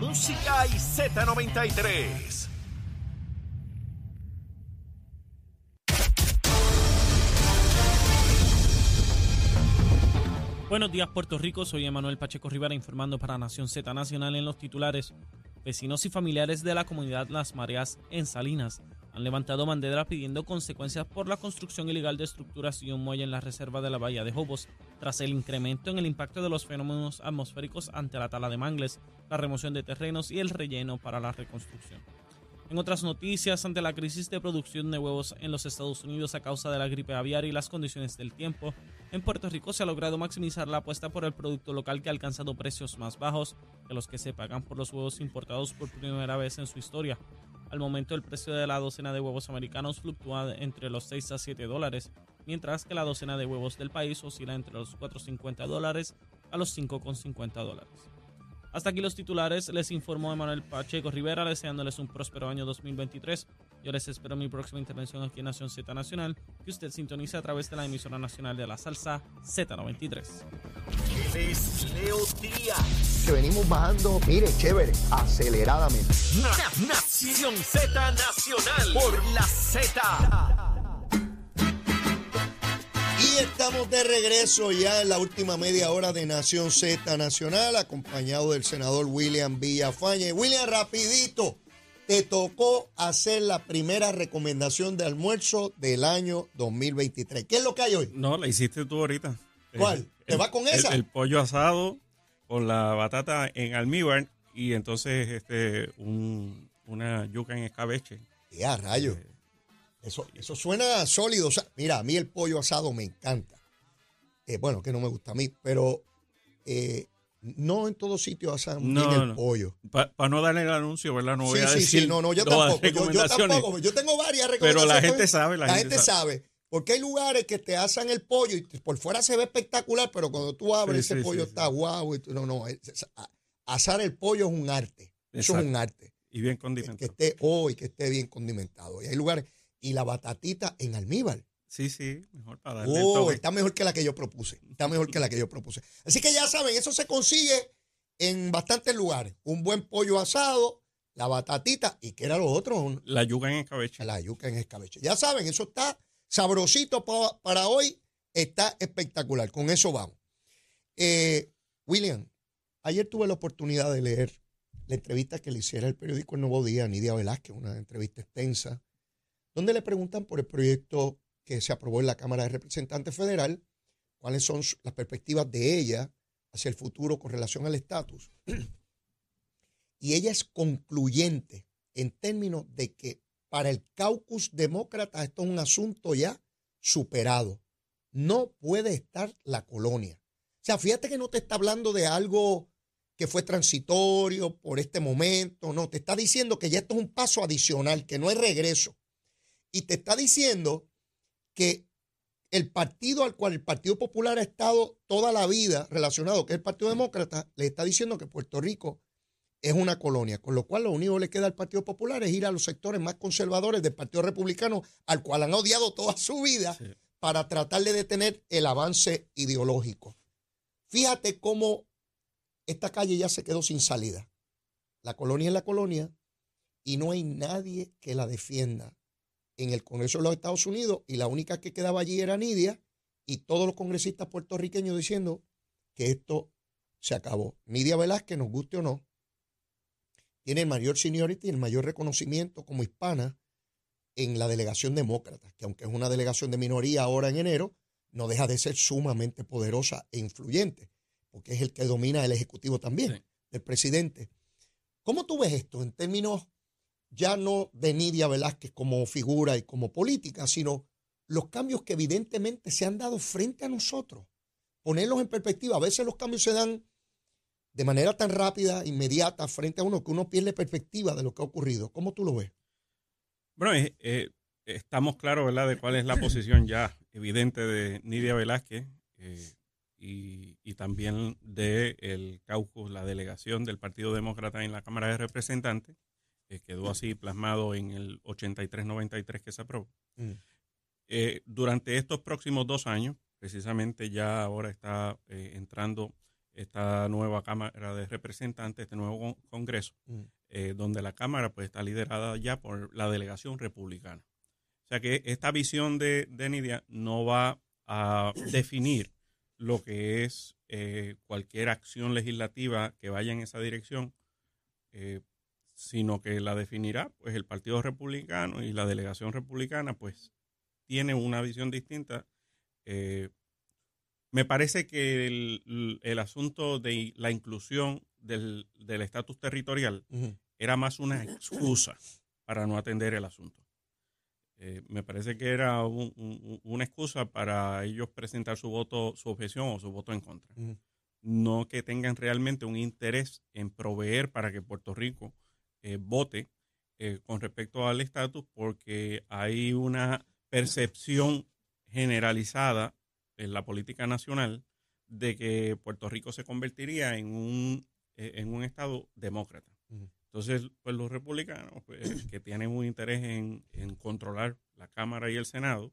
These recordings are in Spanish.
música y Z93. Buenos días Puerto Rico, soy Emanuel Pacheco Rivera informando para Nación Z Nacional en los titulares. Vecinos y familiares de la comunidad Las Mareas en Salinas han levantado bandera pidiendo consecuencias por la construcción ilegal de estructuras y un muelle en la reserva de la Bahía de Jobos, tras el incremento en el impacto de los fenómenos atmosféricos ante la tala de mangles, la remoción de terrenos y el relleno para la reconstrucción. En otras noticias, ante la crisis de producción de huevos en los Estados Unidos a causa de la gripe aviar y las condiciones del tiempo, en Puerto Rico se ha logrado maximizar la apuesta por el producto local que ha alcanzado precios más bajos que los que se pagan por los huevos importados por primera vez en su historia. Al momento el precio de la docena de huevos americanos fluctúa entre los 6 a 7 dólares, mientras que la docena de huevos del país oscila entre los 4,50 dólares a los 5,50 dólares. Hasta aquí los titulares, les informó Emanuel Pacheco Rivera deseándoles un próspero año 2023. Yo les espero mi próxima intervención aquí en Nación Z Nacional, que usted sintoniza a través de la emisora nacional de la salsa Z93. Es Leo Díaz. que venimos bajando, mire, chévere, aceleradamente. Na- Nación Z Nacional por la Z. Y estamos de regreso ya en la última media hora de Nación Z Nacional, acompañado del senador William Villafañe. William, rapidito, te tocó hacer la primera recomendación de almuerzo del año 2023. ¿Qué es lo que hay hoy? No, la hiciste tú ahorita. ¿Cuál? ¿Te va con el- esa? El, pollo asado con la batata en almíbar y entonces este un- una yuca en escabeche. Ya, rayo. Eso, eso suena sólido. O sea, mira, a mí el pollo asado me encanta. Eh, bueno, que no me gusta a mí, pero eh, no en todos sitios asan No, bien el no. pollo. Para no darle el anuncio, ¿verdad? No voy sí, a sí, decir sí, no, no, yo tampoco. Yo, tampoco. Yo tengo varias Pero recomendaciones. la gente sabe, la gente sabe. Porque hay lugares que te asan el pollo y por fuera se ve espectacular, pero cuando tú abres Sí, ese pollo está guau. y tú- no, no. es- asar el pollo es un arte. Eso es un arte. Y bien que condimentado. esté hoy, que esté bien condimentado. Y hay lugares. Y la batatita en almíbar. Sí, sí, mejor para darle Oh, está mejor que la que yo propuse. Está mejor que la que yo propuse. Así que ya saben, eso se consigue en bastantes lugares. Un buen pollo asado, la batatita y que era lo otro, La yuca en escabeche. la yuca en escabeche. Ya saben, eso está sabrosito pa- para hoy. Está espectacular. Con eso vamos. Eh, William, ayer tuve la oportunidad de leer la entrevista que le hiciera el periódico El Nuevo Día Nidia Velázquez, una entrevista extensa, donde le preguntan por el proyecto que se aprobó en la Cámara de Representantes Federal, cuáles son las perspectivas de ella hacia el futuro con relación al estatus. Y ella es concluyente en términos de que para el caucus demócrata esto es un asunto ya superado. No puede estar la colonia. O sea, fíjate que no te está hablando de algo que fue transitorio por este momento, no, te está diciendo que ya esto es un paso adicional, que no es regreso. Y te está diciendo que el partido al cual el Partido Popular ha estado toda la vida relacionado, que es el Partido Demócrata, le está diciendo que Puerto Rico es una colonia, con lo cual lo único que le queda al Partido Popular es ir a los sectores más conservadores del Partido Republicano, al cual han odiado toda su vida, Sí. para tratar de detener el avance ideológico. Fíjate cómo esta calle ya se quedó sin salida. La colonia es la colonia y no hay nadie que la defienda en el Congreso de los Estados Unidos y la única que quedaba allí era Nidia y todos los congresistas puertorriqueños diciendo que esto se acabó. Nidia Velázquez, nos guste o no, tiene el mayor seniority y el mayor reconocimiento como hispana en la delegación demócrata, que aunque es una delegación de minoría ahora en enero, no deja de ser sumamente poderosa e influyente, porque es el que domina el Ejecutivo también, Sí. el presidente. ¿Cómo tú ves esto en términos ya no de Nidia Velázquez como figura y como política, sino los cambios que evidentemente se han dado frente a nosotros? Ponerlos en perspectiva. A veces los cambios se dan de manera tan rápida, inmediata, frente a uno, que uno pierde perspectiva de lo que ha ocurrido. ¿Cómo tú lo ves? Bueno, eh, eh, estamos claros, ¿verdad?, de cuál es la posición ya evidente de Nidia Velázquez eh, y, y también del el caucus, la delegación del Partido Demócrata en la Cámara de Representantes, que quedó así plasmado en el 83-93 que se aprobó. Mm. Eh, durante estos próximos dos años, precisamente ya ahora está eh, entrando esta nueva Cámara de Representantes, este nuevo con- Congreso, Mm. eh, donde la Cámara pues está liderada ya por la delegación republicana. O sea que esta visión de, de Nidia no va a definir lo que es eh, cualquier acción legislativa que vaya en esa dirección, eh, sino que la definirá pues el Partido Republicano y la delegación republicana pues tiene una visión distinta. Eh, me parece que el, el asunto de la inclusión del del estatus territorial era más una excusa para no atender el asunto. Eh, me parece que era un- un- una excusa para ellos presentar su voto, su objeción o su voto en contra. No que tengan realmente un interés en proveer para que Puerto Rico eh, vote eh, con respecto al estatus, porque hay una percepción generalizada en la política nacional de que Puerto Rico se convertiría en un, en un estado demócrata. Entonces, pues los republicanos, pues, que tienen un interés en, en controlar la Cámara y el Senado,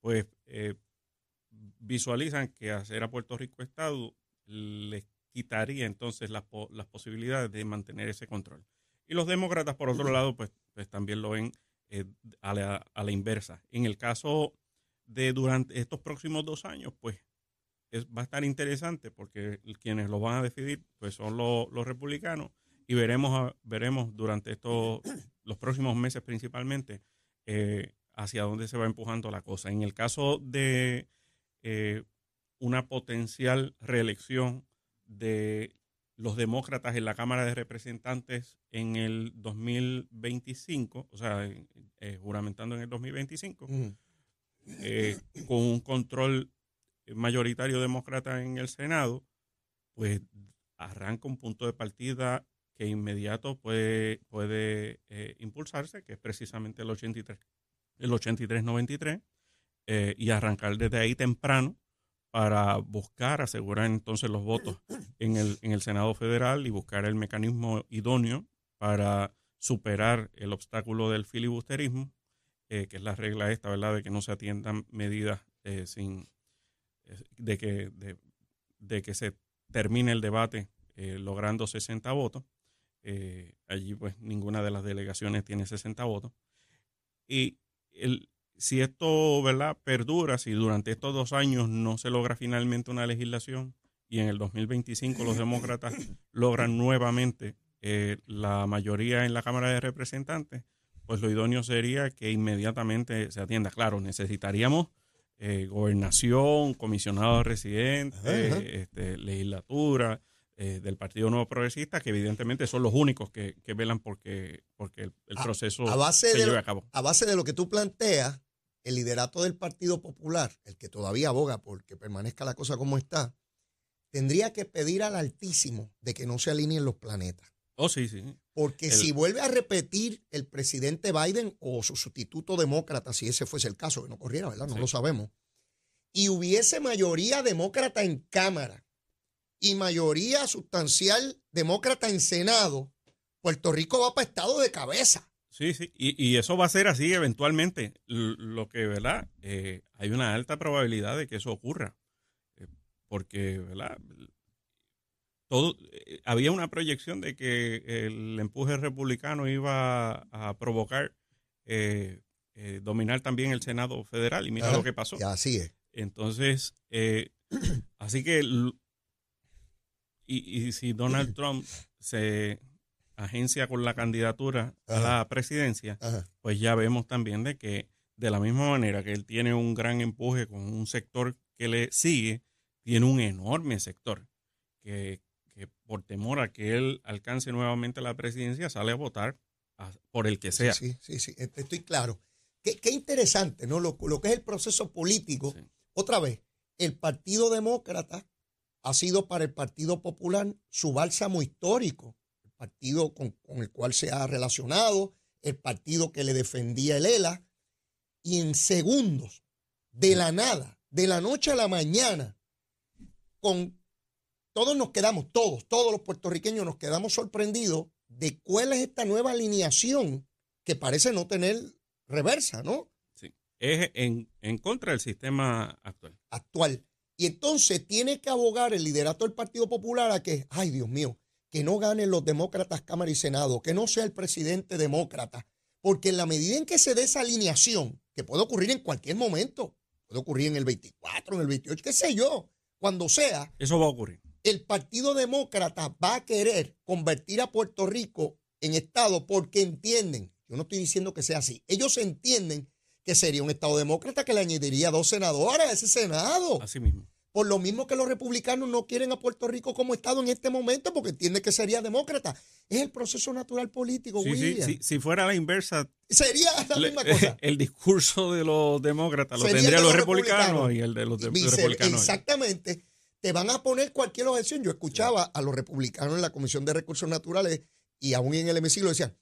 pues eh, visualizan que hacer a Puerto Rico Estado les quitaría entonces las, las posibilidades de mantener ese control. Y los demócratas, por otro lado, pues, pues también lo ven eh, a, la, a la inversa. En el caso de durante estos próximos dos años, pues es, va a estar interesante porque quienes lo van a decidir pues son los republicanos y veremos veremos durante estos los próximos meses principalmente eh, hacia dónde se va empujando la cosa. En el caso de eh, una potencial reelección de los demócratas en la Cámara de Representantes en el 2025, o sea, eh, juramentando en el 2025, Ujú. eh, con un control mayoritario demócrata en el Senado, pues arranca un punto de partida que inmediato puede, puede eh, impulsarse, que es precisamente el 83, el 83-93, eh, y arrancar desde ahí temprano para buscar asegurar entonces los votos en el, en el Senado Federal y buscar el mecanismo idóneo para superar el obstáculo del filibusterismo, eh, que es la regla esta, ¿verdad?, de que no se atiendan medidas eh, sin de que de, que se termine el debate logrando 60 votos. Eh, allí pues ninguna de las delegaciones tiene 60 votos. Y el, si esto ¿verdad? perdura, si durante estos dos años no se logra finalmente una legislación y en el 2025 los demócratas logran nuevamente eh, la mayoría en la Cámara de Representantes, pues lo idóneo sería que inmediatamente se atienda. Claro, necesitaríamos eh, gobernación, comisionado residente, Ajá, ajá. este, legislatura eh, del Partido Nuevo Progresista, que evidentemente son los únicos que, que velan porque, porque el, proceso a base se de lleve lo- a cabo. a base de lo que tú planteas, el liderato del Partido Popular, el que todavía aboga por que permanezca la cosa como está, tendría que pedir al Altísimo de que no se alineen los planetas. Oh, sí, sí. Porque El- si vuelve a repetir el presidente Biden o su sustituto demócrata, si ese fuese el caso, que no corriera, ¿verdad? No Sí. lo sabemos. Y hubiese mayoría demócrata en Cámara y mayoría sustancial demócrata en Senado, Puerto Rico va para estado de cabeza. Sí, sí, y, y eso va a ser así eventualmente. Lo que, ¿verdad? Eh, hay una alta probabilidad de que eso ocurra. Eh, porque, ¿verdad? Todo, eh, había una proyección de que el empuje republicano iba a provocar dominar también el Senado federal. Y mira Ajá, lo que pasó. Y así es. Entonces, así que, y, y si Donald Trump se agencia con la candidatura a la presidencia, Ajá. pues ya vemos también de que de la misma manera que él tiene un gran empuje con un sector que le sigue, tiene un enorme sector que, que por temor a que él alcance nuevamente la presidencia sale a votar a- por el que sea. Sí, sí, sí, est- estoy claro. Qué, qué interesante, ¿no? Lo, lo que es el proceso político. Sí. Otra vez, el Partido Demócrata ha sido para el Partido Popular su bálsamo histórico, el partido con, con el cual se ha relacionado, el partido que le defendía el ELA, y en segundos, de la nada, de la noche a la mañana, con todos nos quedamos, todos, todos los puertorriqueños nos quedamos sorprendidos de cuál es esta nueva alineación que parece no tener reversa, ¿no? Sí. Es en, en contra del sistema actual. Actual. Y entonces tiene que abogar el liderato del Partido Popular a que, ay Dios mío, que no ganen los demócratas Cámara y Senado, que no sea el presidente demócrata, porque en la medida en que se dé esa alineación, que puede ocurrir en cualquier momento, puede ocurrir en el 24, en el 28, qué sé yo, cuando sea, Eso va a ocurrir. el Partido Demócrata va a querer convertir a Puerto Rico en Estado porque entienden, yo no estoy diciendo que sea así, ellos entienden que sería un Estado demócrata que le añadiría dos senadores a ese Senado. Así mismo. Por lo mismo que los republicanos no quieren a Puerto Rico como Estado en este momento porque entienden que sería demócrata. Es el proceso natural político, Sí, sí, si fuera la inversa, Sería la le- misma cosa. el discurso de los demócratas lo tendrían los los republicanos, republicanos. y el de los de- Vice- republicanos. Exactamente. Te van a poner cualquier objeción. Yo escuchaba a los republicanos en la Comisión de Recursos Naturales y aún en el hemiciclo decían,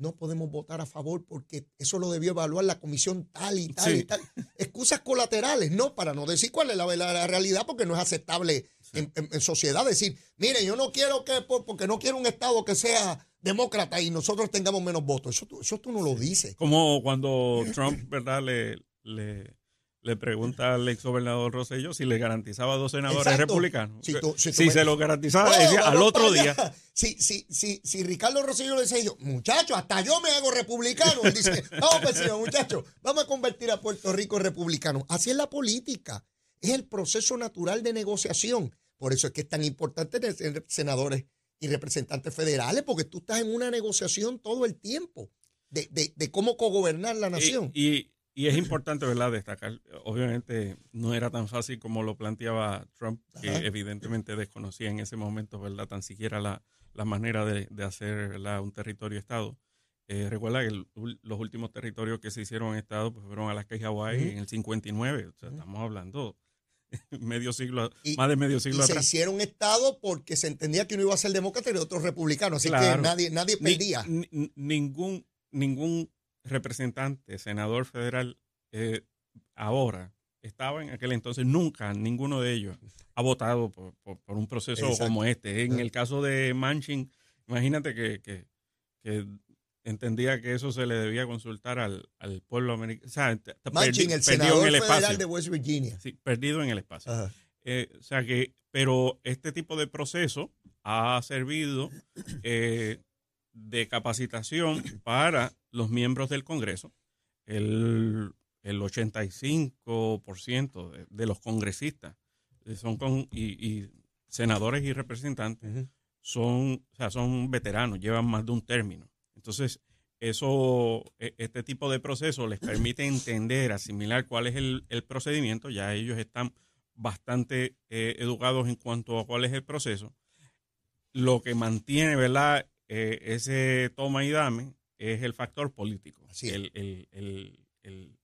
no podemos votar a favor porque eso lo debió evaluar la comisión tal y tal Sí. y tal. Excusas colaterales, no, para no decir cuál es la realidad porque no es aceptable en, en- en sociedad decir, mire, yo no quiero que, por- porque no quiero un Estado que sea demócrata y nosotros tengamos menos votos. Eso, tú- eso tú no lo dices. Como cuando Trump, ¿verdad?, le, le, le pregunta al ex gobernador Rosselló si le garantizaba dos senadores Exacto. republicanos. Si tú- si Si, tú me- se lo garantizaba, Bueno, decía, al otro día. Si, si, si, si Ricardo Rosselló le decía yo, muchacho, hasta yo me hago republicano. Él dice, vamos pues señor, muchacho, vamos a convertir a Puerto Rico en republicano. Así es la política. Es el proceso natural de negociación. Por eso es que es tan importante tener senadores y representantes federales, porque tú estás en una negociación todo el tiempo de, de, de cómo cogobernar la nación. Y, y- y es importante, ¿verdad?, destacar, obviamente no era tan fácil como lo planteaba Trump, que Ajá. evidentemente desconocía en ese momento, ¿verdad?, tan siquiera la, la manera de, de hacer ¿verdad? un territorio-estado. Eh, recuerda que el- los últimos territorios que se hicieron en Estado pues, fueron Alaska y Hawái Ujú. en el 59, o sea, estamos hablando medio siglo, Y- más de medio Y siglo se atrás. hicieron Estado porque se entendía que uno iba a ser demócrata y otro republicano. Así que Claro. nadie, nadie Ni- perdía. ni- ningún, ningún representante, senador federal, eh, ahora estaba en aquel entonces, nunca ninguno de ellos ha votado por, por- por un proceso Exacto. como este. En el caso de Manchin, imagínate que, que- que entendía que eso se le debía consultar al, al pueblo americano. O sea, Manchin, perdi- el perdido senador en el federal espacio. de West Virginia. Sí, perdido en el espacio. Eh, o sea que, pero este tipo de proceso ha servido eh, de capacitación para los miembros del Congreso. El, el 85% de, de los congresistas eh, son con, y, y senadores y representantes son, o sea, son veteranos, llevan más de un término. Entonces, eso, e- este tipo de proceso les permite entender, asimilar cuál es el, el procedimiento. Ya ellos están bastante eh, educados en cuanto a cuál es el proceso. Lo que mantiene, ¿verdad? Eh, ese toma y dame es el factor político. Así el, el, el, el-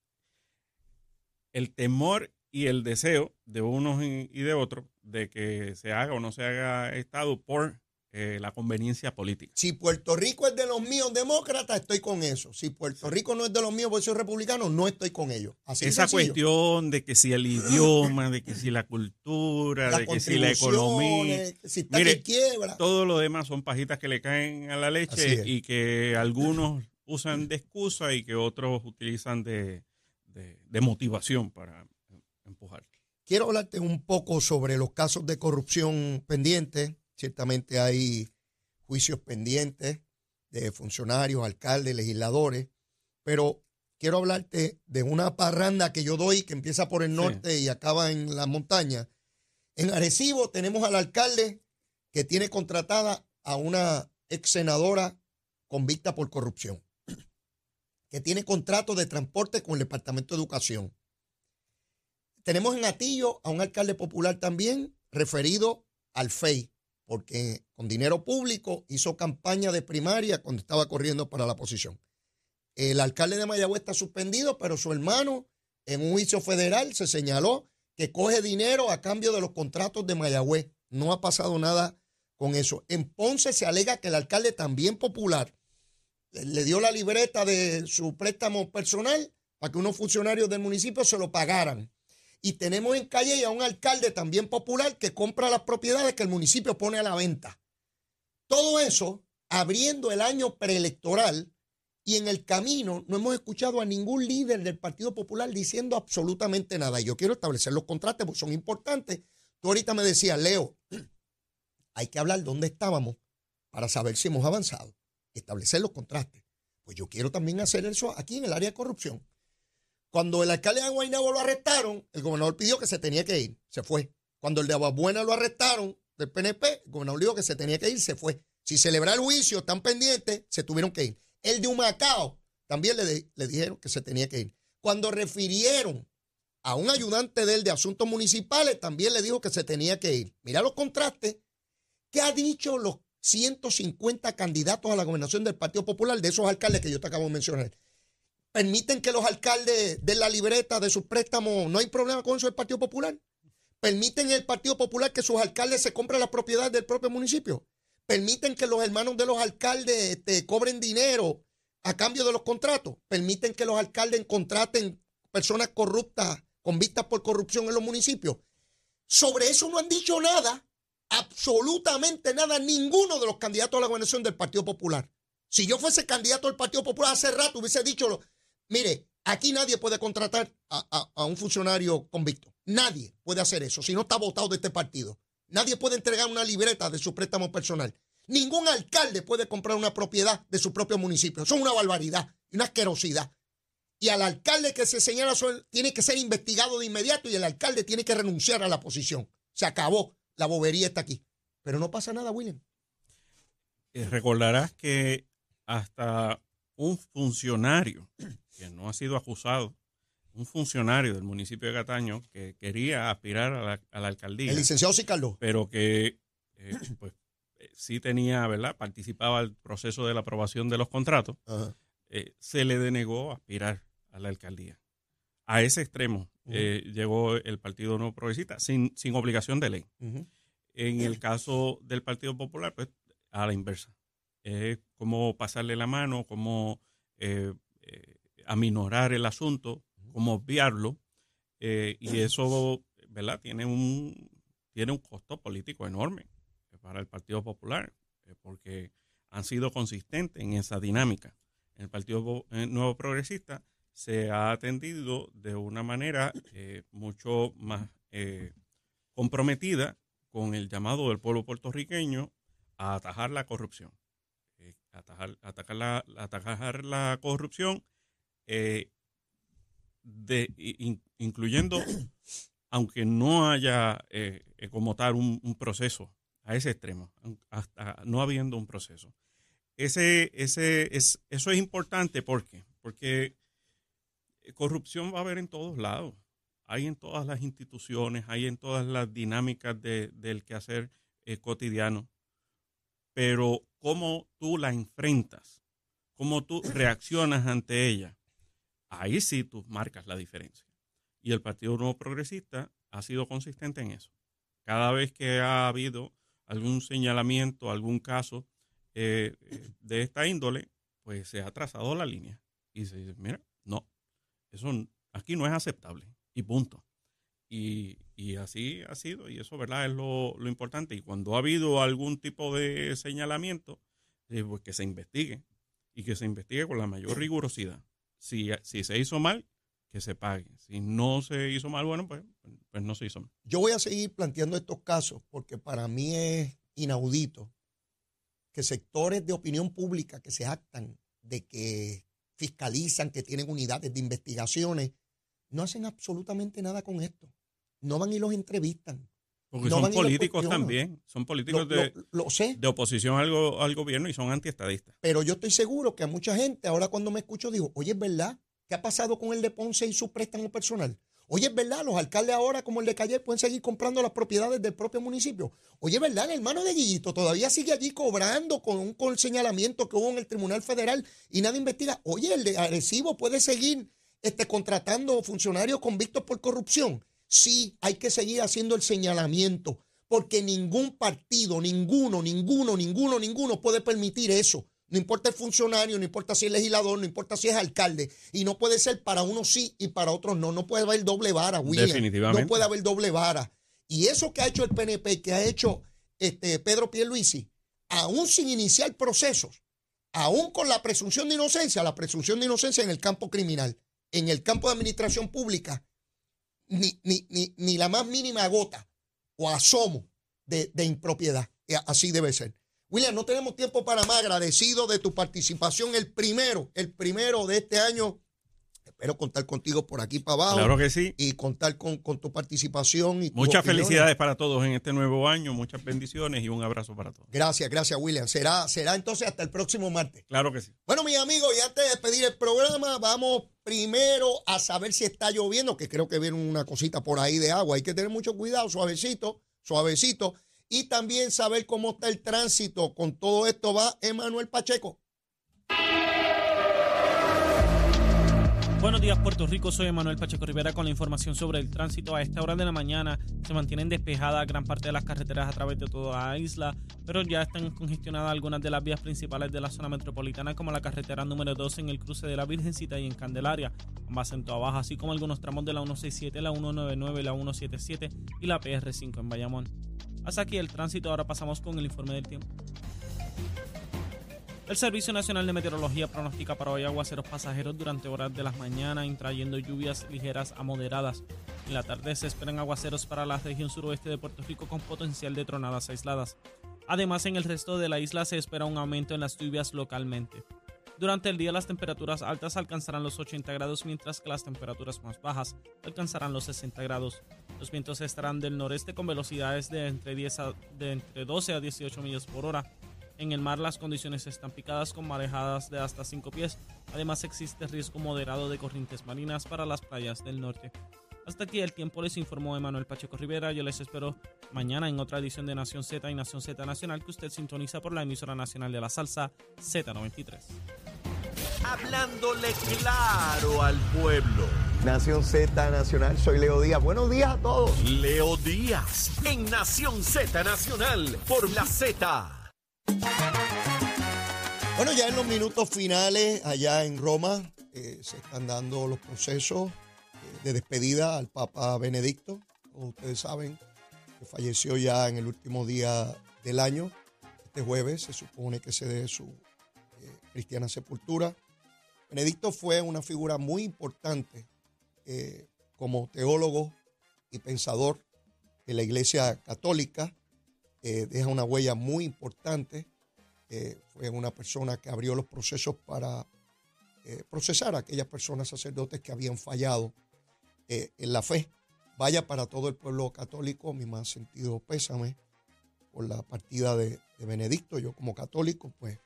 temor y el deseo de unos y y de otros de que se haga o no se haga Estado por eh, la conveniencia política. Si Puerto Rico es de los míos demócratas, estoy con eso. Si Puerto Rico no es de los míos porque soy republicano, no estoy con ellos. Así Esa sencillo. cuestión de que si el idioma, de que si la cultura, Las de que si la economía, que si está Mire, que quiebra. todo lo demás son pajitas que le caen a la leche y que algunos usan de excusa y que otros utilizan de, de- de motivación para empujar. Quiero hablarte un poco sobre los casos de corrupción pendientes. Ciertamente hay juicios pendientes de funcionarios, alcaldes, legisladores, pero quiero hablarte de una parranda que yo doy que empieza por el Sí. norte y acaba en la montaña. En Arecibo tenemos al alcalde que tiene contratada a una ex senadora convicta por corrupción, que tiene contrato de transporte con el Departamento de Educación. Tenemos en Atillo a un alcalde popular también referido al FEI, porque con dinero público hizo campaña de primaria cuando estaba corriendo para la posición. El alcalde de Mayagüez está suspendido, pero su hermano en un juicio federal se señaló que coge dinero a cambio de los contratos de Mayagüez. No ha pasado nada con eso. En Ponce se alega que el alcalde también popular le- dio la libreta de su préstamo personal para que unos funcionarios del municipio se lo pagaran. Y tenemos en calle a un alcalde también popular que compra las propiedades que el municipio pone a la venta. Todo eso abriendo el año preelectoral Y en el camino no hemos escuchado a ningún líder del Partido Popular diciendo absolutamente nada. Y yo quiero establecer los contratos porque son importantes. Tú ahorita me decías, Leo, hay que hablar dónde estábamos para saber si hemos avanzado, establecer los contrastes. Pues yo quiero también hacer eso aquí en el área de corrupción. Cuando el alcalde de Guaynabo lo arrestaron, el gobernador pidió que se tenía que ir, se fue. Cuando el de Aguabuena lo arrestaron del PNP, el gobernador dijo que se tenía que ir, se fue. Si celebrar el juicio, están pendientes, se tuvieron que ir. El de Humacao también le, dijeron que se tenía que ir. Cuando refirieron a un ayudante de él de asuntos municipales, también le dijo que se tenía que ir. Mira los contrastes. ¿Qué ha dicho los 150 candidatos a la gobernación del Partido Popular de esos alcaldes que yo te acabo de mencionar? ¿Permiten que los alcaldes den la libreta de sus préstamos? ¿No hay problema con eso del Partido Popular? ¿Permiten el Partido Popular que sus alcaldes se compren la propiedad del propio municipio? permiten que los hermanos de los alcaldes te cobren dinero a cambio de los contratos, permiten que los alcaldes contraten personas corruptas, convictas por corrupción en los municipios. Sobre eso no han dicho nada, absolutamente nada, ninguno de los candidatos a la gobernación del Partido Popular. Si yo fuese candidato del Partido Popular hace rato hubiese dicho, mire, aquí nadie puede contratar a, un funcionario convicto. Nadie puede hacer eso si no está votado de este partido. Nadie puede entregar una libreta de su préstamo personal. Ningún alcalde puede comprar una propiedad de su propio municipio. Eso es una barbaridad una asquerosidad. Y al alcalde que se señala tiene que ser investigado de inmediato y el alcalde tiene que renunciar a la posición. Se acabó. La bobería está aquí. Pero no pasa nada, William. Eh, recordarás que hasta un funcionario que no ha sido acusado un funcionario del municipio de Cataño que quería aspirar a la, alcaldía. El licenciado Sicardo. Pero que eh, pues, eh, sí tenía, ¿verdad? Participaba el proceso de la aprobación de los contratos. Eh, se le denegó aspirar a la alcaldía. A ese extremo llegó el Partido No Progresista sin, sin obligación de ley. En el caso del Partido Popular, pues a la inversa. Es como pasarle la mano, como aminorar el asunto cómo obviarlo, eh, y eso, ¿verdad? Tiene un, tiene un costo político enorme para el Partido Popular, eh, porque han sido consistentes en esa dinámica. En el Partido eh, Nuevo Progresista se ha atendido de una manera mucho más comprometida con el llamado del pueblo puertorriqueño a atajar la corrupción. atajar, atacar, la, atajar la corrupción de, incluyendo, aunque no haya eh, eh, como tal un, proceso a ese extremo, hasta no habiendo un proceso. Ese, ese, es, eso es importante porque, porque corrupción va a haber en todos lados. Hay en todas las instituciones, hay en todas las dinámicas del quehacer eh, cotidiano. Pero cómo tú la enfrentas, cómo tú reaccionas ante ella, ahí sí tú marcas la diferencia. Y el Partido Nuevo Progresista ha sido consistente en eso. Cada vez que ha habido algún señalamiento, algún caso eh, eh, de esta índole, pues se ha trazado la línea. Y se dice, mira, no, eso aquí no es aceptable. Y punto. Y, así ha sido, y eso, ¿verdad? Es lo, importante. Y cuando ha habido algún tipo de señalamiento, eh, pues que se investigue y que se investigue con la mayor rigurosidad. Si, se hizo mal, que se pague. Si no se hizo mal, bueno, pues, pues no se hizo mal. Yo voy a seguir planteando estos casos porque para mí es inaudito que sectores de opinión pública que se actan de que fiscalizan, que tienen unidades de investigaciones, no hacen absolutamente nada con esto. No van y los entrevistan. Porque son políticos también, son políticos de, de oposición al, al, gobierno y son antiestadistas. Pero yo estoy seguro que a mucha gente, ahora cuando me escucho, digo, oye, es verdad, ¿qué ha pasado con el de Ponce y su préstamo personal? Oye, es verdad, los alcaldes ahora, como el de Calle, pueden seguir comprando las propiedades del propio municipio. Oye, es verdad, el hermano de Guillito todavía sigue allí cobrando con un con señalamiento que hubo en el Tribunal Federal y nada investiga. Oye, el de Arecibo puede seguir este, contratando funcionarios convictos por corrupción. Sí, hay que seguir haciendo el señalamiento, porque ningún partido, ninguno, ninguno, ninguno, ninguno puede permitir eso. No importa el funcionario, no importa si es legislador, no importa si es alcalde. Y no puede ser para unos sí y para otros no. No puede haber doble vara, William. Definitivamente. No puede haber doble vara. Y eso que ha hecho el PNP, que ha hecho este Pedro Pierluisi, aún sin iniciar procesos, aún con la presunción de inocencia, la presunción de inocencia en el campo criminal, en el campo de administración pública, ni, ni, ni, ni la más mínima gota o asomo de, de impropiedad. Y Así debe ser. William, no tenemos tiempo para más. Agradecido de tu participación, el primero, el primero de este año. Espero contar contigo por aquí para abajo. Claro que sí. Y contar con, con tu participación. Y Muchas felicidades para todos en este nuevo año, muchas bendiciones y un abrazo para todos. Gracias, gracias, William. Será, será entonces hasta el próximo martes. Claro que sí. Bueno, mis amigos, y antes de despedir el programa, vamos primero a saber si está lloviendo, que creo que viene una cosita por ahí de agua. Hay que tener mucho cuidado, suavecito, suavecito. Y también saber cómo está el tránsito. Con todo esto va Emanuel Pacheco. Buenos días, Puerto Rico. Soy Manuel Pacheco Rivera con la información sobre el tránsito. A esta hora de la mañana se mantienen despejadas gran parte de las carreteras a través de toda la isla, pero ya están congestionadas algunas de las vías principales de la zona metropolitana, como la carretera número 2 en el cruce de la Virgencita y en Candelaria, ambas en toda baja, así como algunos tramos de la 167, la 199, la 177 y la PR5 en Bayamón. Hasta aquí el tránsito. Ahora pasamos con el informe del tiempo. El Servicio Nacional de Meteorología pronostica para hoy aguaceros pasajeros durante horas de la mañana, trayendo lluvias ligeras a moderadas. En la tarde se esperan aguaceros para la región suroeste de Puerto Rico con potencial de tronadas aisladas. Además, en el resto de la isla se espera un aumento en las lluvias localmente. Durante el día las temperaturas altas alcanzarán los 80 grados, mientras que las temperaturas más bajas alcanzarán los 60 grados. Los vientos estarán del noreste con velocidades de entre, 10 a- de entre 12 a 18 millas por hora. En el mar las condiciones están picadas con marejadas de hasta 5 pies. Además existe riesgo moderado de corrientes marinas para las playas del norte. Hasta aquí el tiempo les informó Emanuel Pacheco Rivera. Yo les espero mañana en otra edición de Nación Z y Nación Z Nacional que usted sintoniza por la emisora nacional de la salsa Z93. Hablándole claro al pueblo. Nación Z Nacional, soy Leo Díaz. Buenos días a todos. Leo Díaz en Nación Z Nacional por la Z. Bueno, ya en los minutos finales, allá en Roma, eh, se están dando los procesos eh, de despedida al Papa Benedicto. Como ustedes saben, que falleció ya en el último día del año. Este jueves se supone que se dé su eh, cristiana sepultura. Benedicto fue una figura muy importante como teólogo y pensador de la Iglesia Católica. Deja una huella muy importante eh, fue una persona que abrió los procesos para eh, procesar a aquellas personas sacerdotes que habían fallado eh, en la fe. Vaya para todo el pueblo católico, mi más sentido pésame por la partida de, Benedicto. Yo como católico, pues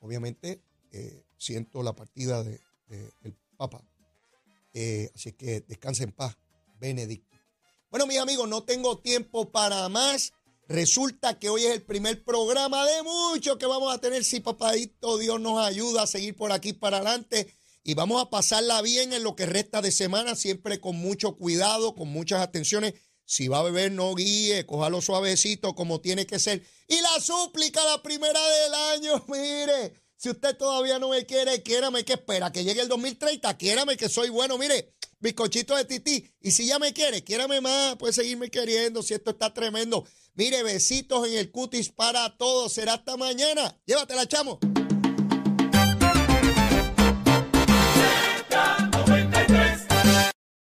obviamente siento la partida de- de- del Papa. Así que descansa en paz, Benedicto. Bueno, mis amigos, no tengo tiempo para más. Resulta que hoy es el primer programa de muchos que vamos a tener. Si papadito Dios nos ayuda a seguir por aquí para adelante. Y vamos a pasarla bien en lo que resta de semana, siempre con mucho cuidado, con muchas atenciones. Si va a beber, no guíe, cójalo suavecito como tiene que ser. Y la súplica, la primera del año, mire, si usted todavía no me quiere, quiérame que espera, que llegue el 2030, quiérame que soy bueno, mire, bizcochito de tití. Y si ya me quiere, quiérame más, puede seguirme queriendo, si esto está tremendo. Mire, besitos en el cutis para todos. Será hasta mañana. Llévatela, chamo.